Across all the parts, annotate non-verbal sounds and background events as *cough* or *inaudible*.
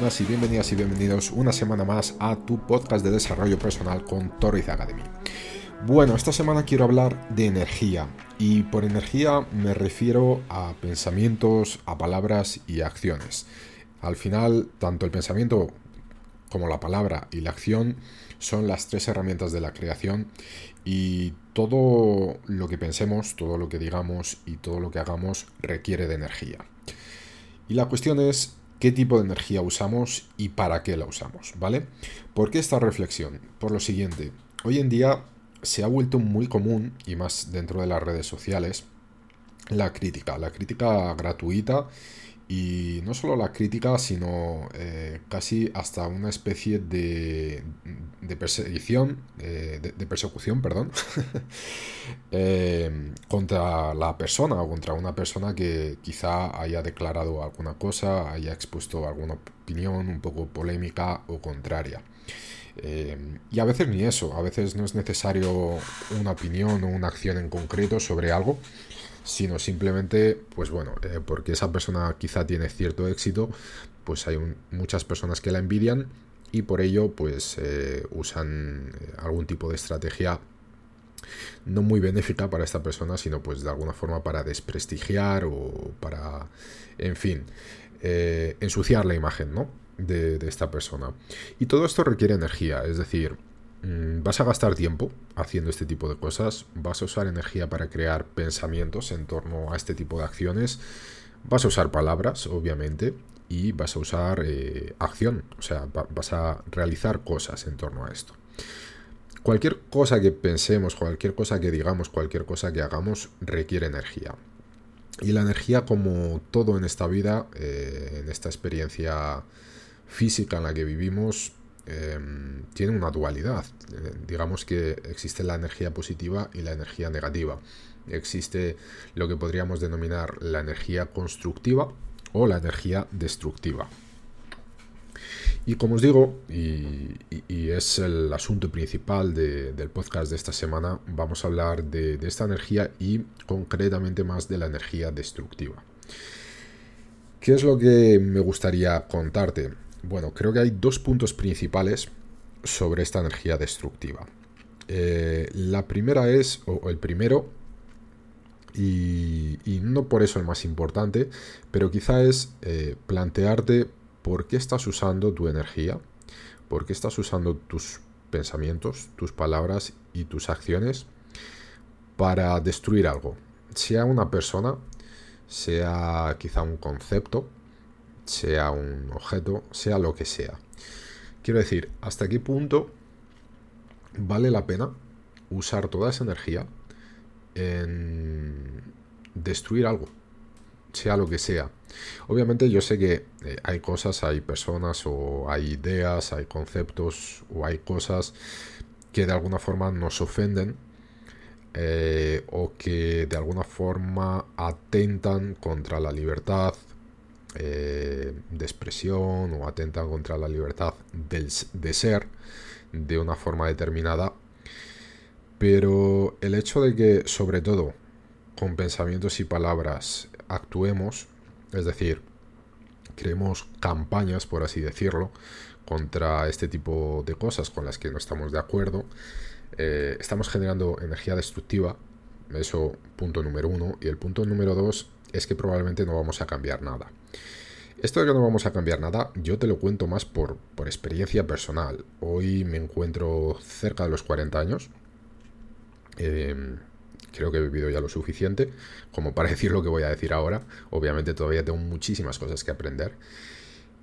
Y bienvenidas y bienvenidos una semana más a tu podcast de desarrollo personal con Toroiz Academy. Bueno, esta semana quiero hablar de energía y por energía me refiero a pensamientos, a palabras y acciones. Al final, tanto el pensamiento como la palabra y la acción son las tres herramientas de la creación y todo lo que pensemos, todo lo que digamos y todo lo que hagamos requiere de energía. Y la cuestión es qué tipo de energía usamos y para qué la usamos, ¿vale? ¿Por qué esta reflexión? Por lo siguiente, hoy en día se ha vuelto muy común, y más dentro de las redes sociales, la crítica, la crítica gratuita y no solo la crítica, sino eh, casi hasta una especie de, de persecución, eh, de, persecución, perdón, *laughs* eh, contra la persona o contra una persona que quizá haya declarado alguna cosa, haya expuesto alguna opinión un poco polémica o contraria. y a veces ni eso, a veces no es necesario una opinión o una acción en concreto sobre algo, sino simplemente, pues bueno, eh, porque esa persona quizá tiene cierto éxito, pues hay muchas personas que la envidian y por ello pues eh, usan eh, algún tipo de estrategia no muy benéfica para esta persona, sino pues de alguna forma para desprestigiar o para, en fin, ensuciar la imagen, ¿no? de, esta persona. Y todo esto requiere energía, es decir, vas a gastar tiempo haciendo este tipo de cosas, vas a usar energía para crear pensamientos en torno a este tipo de acciones, vas a usar palabras, obviamente, y vas a usar eh, acción, o sea, vas a realizar cosas en torno a esto. Cualquier cosa que pensemos, cualquier cosa que digamos, cualquier cosa que hagamos requiere energía. Y la energía, como todo en esta vida, eh, en esta experiencia física en la que vivimos, Em, tiene una dualidad. Eh, digamos que existe la energía positiva y la energía negativa. Existe lo que podríamos denominar la energía constructiva o la energía destructiva. Y como os digo, y, es el asunto principal del podcast de esta semana, vamos a hablar de esta energía y concretamente más de la energía destructiva. ¿Qué es lo que me gustaría contarte? Bueno, creo que hay dos puntos principales sobre esta energía destructiva. Eh, la primera es, o, el primero, y, no por eso el más importante, pero quizá es eh, plantearte por qué estás usando tu energía, por qué estás usando tus pensamientos, tus palabras y tus acciones para destruir algo, sea una persona, sea quizá un concepto, sea un objeto, sea lo que sea. Quiero decir, ¿hasta qué punto vale la pena usar toda esa energía en destruir algo? Sea lo que sea. Obviamente yo sé que eh, hay cosas, hay personas o hay ideas, hay conceptos o hay cosas que de alguna forma nos ofenden eh, o que de alguna forma atentan contra la libertad, eh, de expresión o atentan contra la libertad de ser de una forma determinada. Pero el hecho de que, sobre todo, con pensamientos y palabras actuemos, es decir, creemos campañas, por así decirlo, contra este tipo de cosas con las que no estamos de acuerdo, eh, estamos generando energía destructiva, eso punto número uno, y el punto número dos es que probablemente no vamos a cambiar nada. Esto de que no vamos a cambiar nada, yo te lo cuento más por, experiencia personal. Hoy me encuentro cerca de los 40 años. Em, Creo que he vivido ya lo suficiente como para *laughs* decir lo que voy a decir ahora. Obviamente todavía tengo muchísimas cosas que aprender.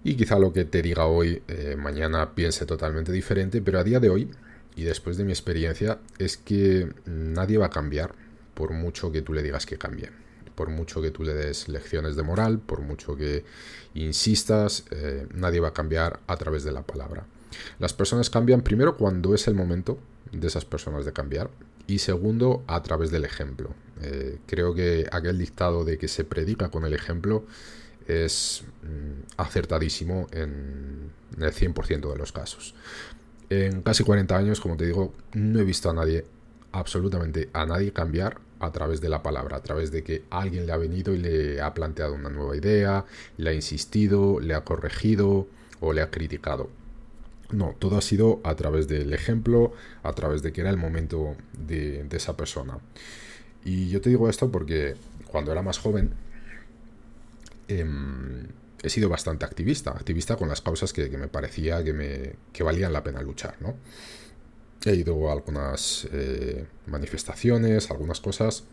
Y quizá lo que te diga hoy, eh, mañana piense totalmente diferente, pero a día de hoy, y después de mi experiencia, es que nadie va a cambiar por mucho que tú le digas que cambie. Por mucho que tú le des lecciones de moral, por mucho que insistas, eh, nadie va a cambiar a través de la palabra. Las personas cambian primero cuando es el momento de esas personas de cambiar y segundo a través del ejemplo. Eh, creo que aquel dictado de que se predica con el ejemplo es mm, acertadísimo en el 100% de los casos. En casi 40 años, como te digo, no he visto a nadie, absolutamente a nadie cambiar a través de la palabra, a través de que alguien le ha venido y le ha planteado una nueva idea, le ha insistido, le ha corregido o le ha criticado. No, todo ha sido a través del ejemplo, a través de que era el momento de, esa persona. Y yo te digo esto porque cuando era más joven em, he sido bastante activista, activista con las causas que, me parecía que, me, que valían la pena luchar, ¿no? He ido a algunas eh, manifestaciones, algunas cosas.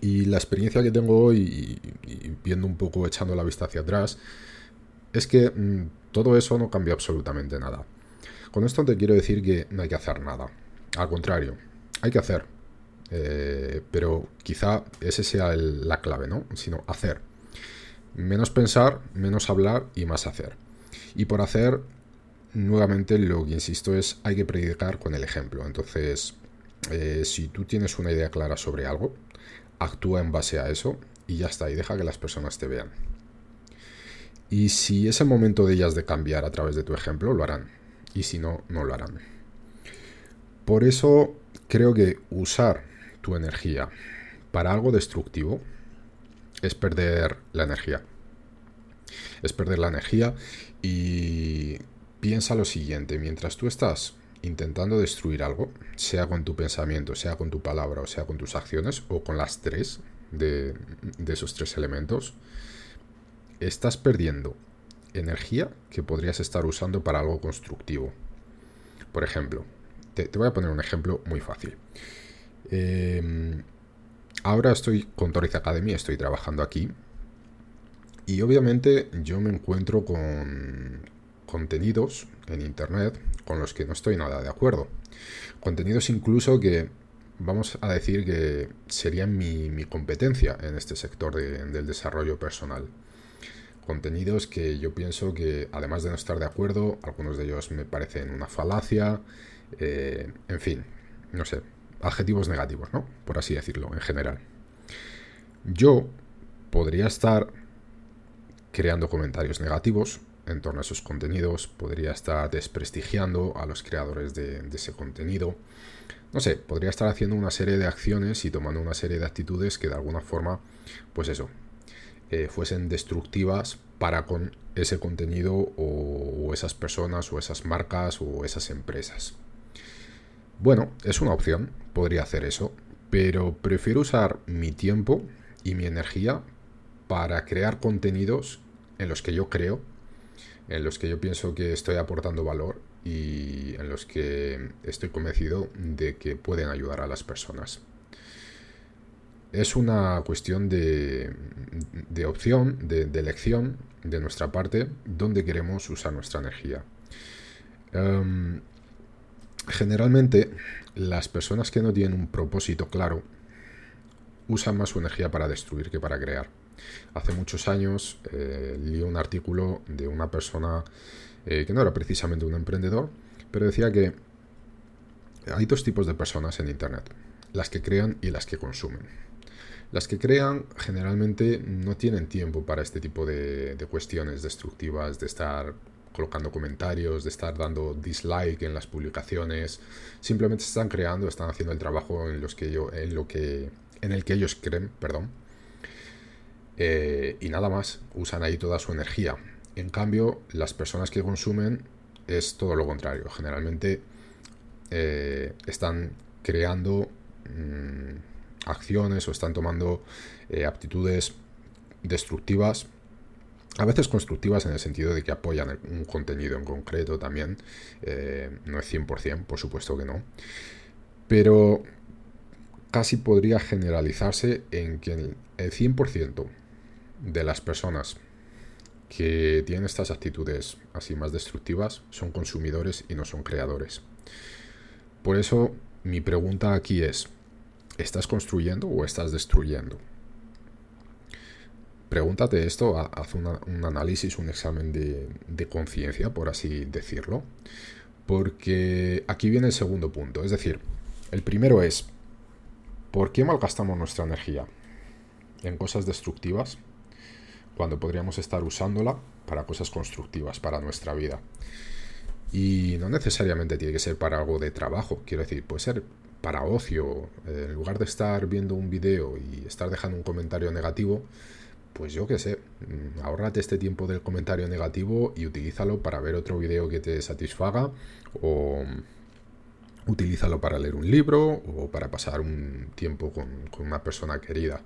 Y la experiencia que tengo hoy, y, viendo un poco, echando la vista hacia atrás, es que mm, todo eso no cambia absolutamente nada. Con esto te quiero decir que no hay que hacer nada. Al contrario, hay que hacer. Eh, pero quizá ese sea la clave, ¿no? Sino hacer. Menos pensar, menos hablar y más hacer. Y por hacer nuevamente lo que insisto es hay que predicar con el ejemplo. Entonces, eh, si tú tienes una idea clara sobre algo, actúa en base a eso y ya está, y deja que las personas te vean. Y si es el momento de ellas de cambiar a través de tu ejemplo, lo harán. Y si no, no lo harán. Por eso creo que usar tu energía para algo destructivo es perder la energía. Es perder la energía y piensa lo siguiente, mientras tú estás intentando destruir algo, sea con tu pensamiento, sea con tu palabra o sea con tus acciones, o con las tres de, esos tres elementos, estás perdiendo energía que podrías estar usando para algo constructivo. Por ejemplo, te, voy a poner un ejemplo muy fácil. Em, ahora estoy con Torres Academy, estoy trabajando aquí. Y obviamente yo me encuentro con, contenidos en Internet con los que no estoy nada de acuerdo. Contenidos incluso que vamos a decir que serían mi, competencia en este sector del desarrollo personal. Contenidos que yo pienso que, además de no estar de acuerdo, algunos de ellos me parecen una falacia, eh, en fin, no sé, adjetivos negativos, ¿no? Por así decirlo, en general. Yo podría estar creando comentarios negativos en torno a esos contenidos, podría estar desprestigiando a los creadores de, ese contenido. No sé, podría estar haciendo una serie de acciones y tomando una serie de actitudes que de alguna forma, pues eso, eh, fuesen destructivas para con ese contenido o, esas personas o esas marcas o esas empresas. Bueno, es una opción, podría hacer eso, pero prefiero usar mi tiempo y mi energía para crear contenidos en los que yo creo en los que yo pienso que estoy aportando valor y en los que estoy convencido de que pueden ayudar a las personas. Es una cuestión de, opción, de, elección de nuestra parte, donde queremos usar nuestra energía. Em, generalmente, las personas que no tienen un propósito claro usan más su energía para destruir que para crear. Hace muchos años eh, leí un artículo de una persona eh, que no era precisamente un emprendedor, pero decía que hay dos tipos de personas en Internet, las que crean y las que consumen. Las que crean generalmente no tienen tiempo para este tipo de, cuestiones destructivas, de estar colocando comentarios, de estar dando dislike en las publicaciones. Simplemente están creando, están haciendo el trabajo en, los que yo, en, lo que, en el que ellos creen, perdón, eh, y nada más, usan ahí toda su energía. En cambio, las personas que consumen es todo lo contrario. Generalmente eh, están creando mm, acciones o están tomando eh, aptitudes destructivas, a veces constructivas en el sentido de que apoyan un contenido en concreto también. no es 100%, por supuesto que no. Pero casi podría generalizarse en que el 100% de las personas que tienen estas actitudes así más destructivas son consumidores y no son creadores. Por eso mi pregunta aquí es, ¿estás construyendo o estás destruyendo? Pregúntate esto, haz un análisis, un examen de, de conciencia, por así decirlo, porque aquí viene el segundo punto. Es decir, el primero es, ¿por qué malgastamos nuestra energía en cosas destructivas cuando podríamos estar usándola para cosas constructivas para nuestra vida. Y no necesariamente tiene que ser para algo de trabajo, quiero decir, puede ser para ocio. En lugar de estar viendo un video y estar dejando un comentario negativo, pues yo qué sé, mm, ahórrate este tiempo del comentario negativo y utilízalo para ver otro video que te satisfaga o utilízalo para leer un libro o para pasar un tiempo con, con una persona querida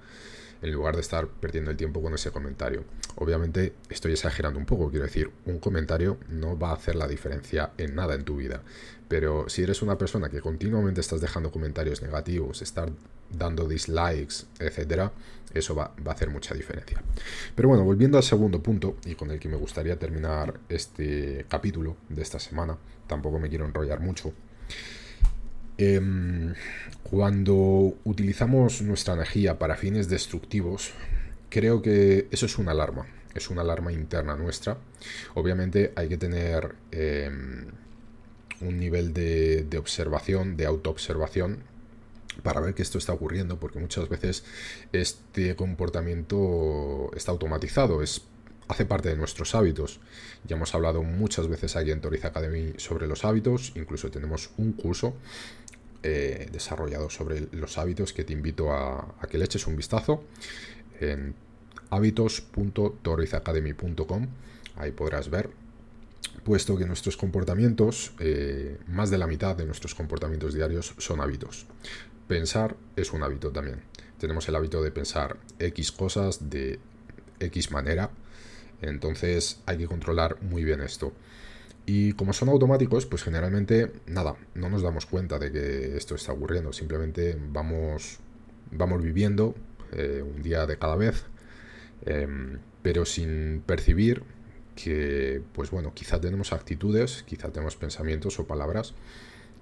en lugar de estar perdiendo el tiempo con ese comentario. Obviamente estoy exagerando un poco, quiero decir, un comentario no va a hacer la diferencia en nada en tu vida, pero si eres una persona que continuamente estás dejando comentarios negativos, estar dando dislikes, etcétera, eso va, va, a hacer mucha diferencia. Pero bueno, volviendo al segundo punto, y con el que me gustaría terminar este capítulo de esta semana, tampoco me quiero enrollar mucho. Em, cuando utilizamos nuestra energía para fines destructivos, creo que eso es una alarma, es una alarma interna nuestra. Obviamente hay que tener em, un nivel de, observación, de autoobservación, para ver que esto está ocurriendo, porque muchas veces este comportamiento está automatizado, es hace parte de nuestros hábitos. Ya hemos hablado muchas veces aquí en Toriz Academy sobre los hábitos, incluso tenemos un curso eh, desarrollado sobre los hábitos que te invito a, que le eches un vistazo en hábitos.torizacademy.com. Ahí podrás ver, puesto que nuestros comportamientos, eh, más de la mitad de nuestros comportamientos diarios son hábitos. Pensar es un hábito también. Tenemos el hábito de pensar X cosas de X manera. Entonces hay que controlar muy bien esto. Y como son automáticos, pues generalmente nada, no nos damos cuenta de que esto está ocurriendo. Simplemente vamos, vamos viviendo eh, un día de cada vez, em, pero sin percibir que, pues bueno, quizá tenemos actitudes, quizá tenemos pensamientos o palabras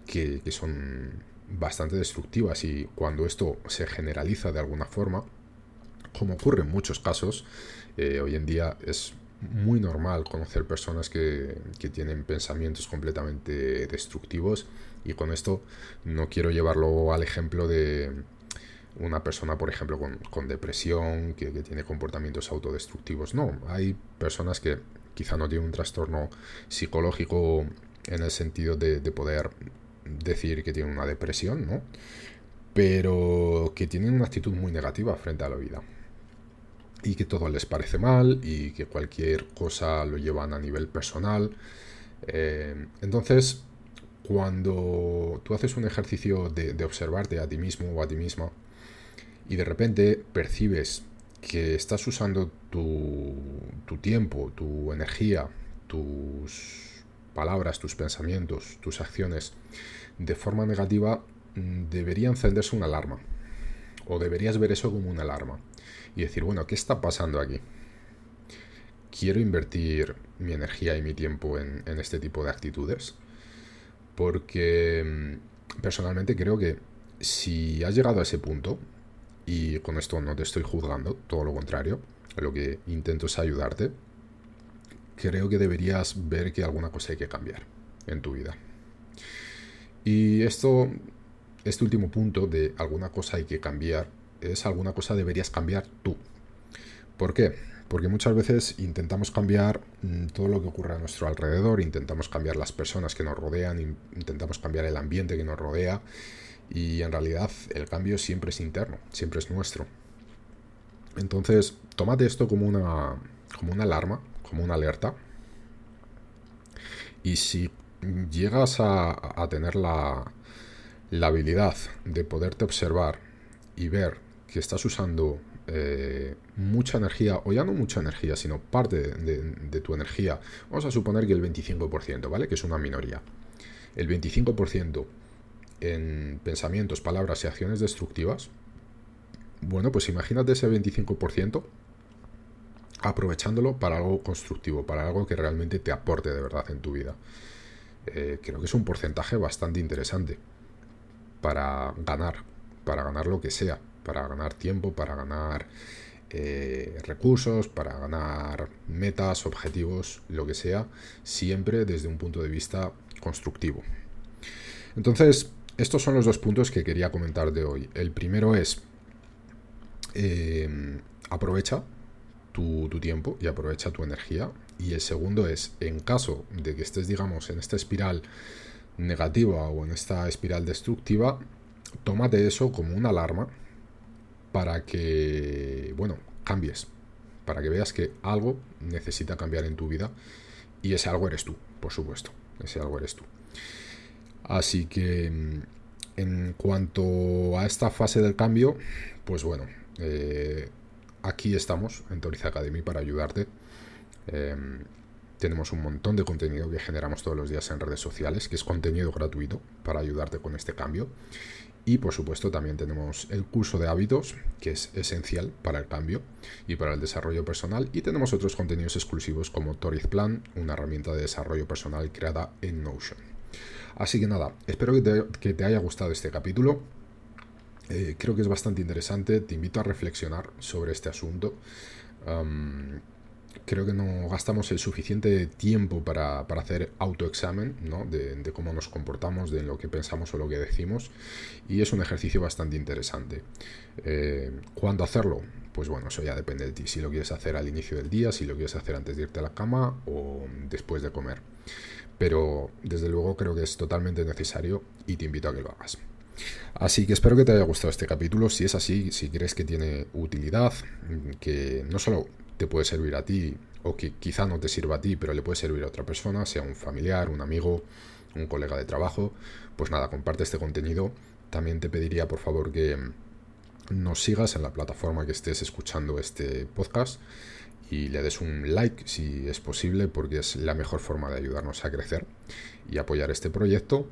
que, son bastante destructivas y cuando esto se generaliza de alguna forma, como ocurre en muchos casos, eh, hoy en día es muy normal conocer personas que, tienen pensamientos completamente destructivos y con esto no quiero llevarlo al ejemplo de una persona, por ejemplo, con, depresión, que, tiene comportamientos autodestructivos. No, hay personas que quizá no tienen un trastorno psicológico en el sentido de, de poder decir que tienen una depresión, ¿no? Pero que tienen una actitud muy negativa frente a la vida y que todo les parece mal y que cualquier cosa lo llevan a nivel personal. Eh, entonces, cuando tú haces un ejercicio de, observarte a ti mismo o a ti misma y de repente percibes que estás usando tu, tu tiempo, tu energía, tus palabras, tus pensamientos, tus acciones de forma negativa, mm, debería encenderse una alarma. O deberías ver eso como una alarma y decir, bueno, ¿qué está pasando aquí? Quiero invertir mi energía y mi tiempo en, este tipo de actitudes. Porque mm, personalmente creo que si has llegado a ese punto, y con esto no te estoy juzgando, todo lo contrario, lo que intento es ayudarte, creo que deberías ver que alguna cosa hay que cambiar en tu vida. Y esto, este último punto de alguna cosa hay que cambiar, es alguna cosa deberías cambiar tú. ¿Por qué? Porque muchas veces intentamos cambiar mm, todo lo que ocurre a nuestro alrededor, intentamos cambiar las personas que nos rodean, intentamos cambiar el ambiente que nos rodea y en realidad el cambio siempre es interno, siempre es nuestro. Entonces, tómate esto como una, como una alarma, como una alerta. Y si llegas a, tener la, la habilidad de poderte observar y ver que estás usando eh, mucha energía, o ya no mucha energía, sino parte de, tu energía, vamos a suponer que el 25%, ¿vale? Que es una minoría. El 25% en pensamientos, palabras y acciones destructivas, bueno, pues imagínate ese 25% aprovechándolo para algo constructivo, para algo que realmente te aporte de verdad en tu vida. Eh, creo que es un porcentaje bastante interesante para ganar, para ganar lo que sea, para ganar tiempo, para ganar eh, recursos, para ganar metas, objetivos, lo que sea, siempre desde un punto de vista constructivo. Entonces, estos son los dos puntos que quería comentar de hoy. El primero es, eh, aprovecha tu, tiempo y aprovecha tu energía. Y el segundo es, en caso de que estés, digamos, en esta espiral negativa o en esta espiral destructiva, tómate eso como una alarma para que, bueno, cambies, para que veas que algo necesita cambiar en tu vida y ese algo eres tú, por supuesto, ese algo eres tú. Así que mm, en cuanto a esta fase del cambio, pues bueno, eh, aquí estamos en Toriz Academy para ayudarte. Em, tenemos un montón de contenido que generamos todos los días en redes sociales, que es contenido gratuito para ayudarte con este cambio. Y por supuesto también tenemos el curso de hábitos, que es esencial para el cambio y para el desarrollo personal. Y tenemos otros contenidos exclusivos como Toriz Plan, una herramienta de desarrollo personal creada en Notion. Así que nada, espero que te haya gustado este capítulo. Eh, creo que es bastante interesante. Te invito a reflexionar sobre este asunto. Creo que no gastamos el suficiente tiempo para, hacer autoexamen ¿no? de, cómo nos comportamos, de lo que pensamos o lo que decimos. Y es un ejercicio bastante interesante. Eh, ¿Cuándo hacerlo? Pues bueno, eso ya depende de ti. Si lo quieres hacer al inicio del día, si lo quieres hacer antes de irte a la cama o después de comer. Pero desde luego creo que es totalmente necesario y te invito a que lo hagas. Así que espero que te haya gustado este capítulo. Si es así, si crees que tiene utilidad, que no solo te puede servir a ti, o que quizá no te sirva a ti, pero le puede servir a otra persona, sea un familiar, un amigo, un colega de trabajo, pues nada, comparte este contenido. También te pediría por favor que nos sigas en la plataforma que estés escuchando este podcast y le des un like si es posible porque es la mejor forma de ayudarnos a crecer y apoyar este proyecto.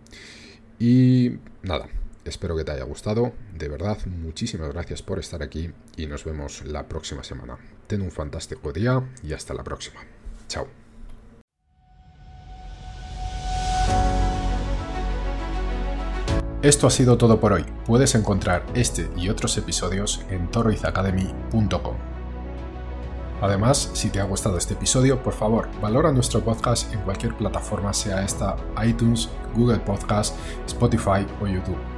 Y nada, Espero que te haya gustado. De verdad, muchísimas gracias por estar aquí y nos vemos la próxima semana. Ten un fantástico día y hasta la próxima. Chao. Esto ha sido todo por hoy. Puedes encontrar este y otros episodios en toroizacademy.com. Además, si te ha gustado este episodio, por favor, valora nuestro podcast en cualquier plataforma, sea esta iTunes, Google Podcast, Spotify o YouTube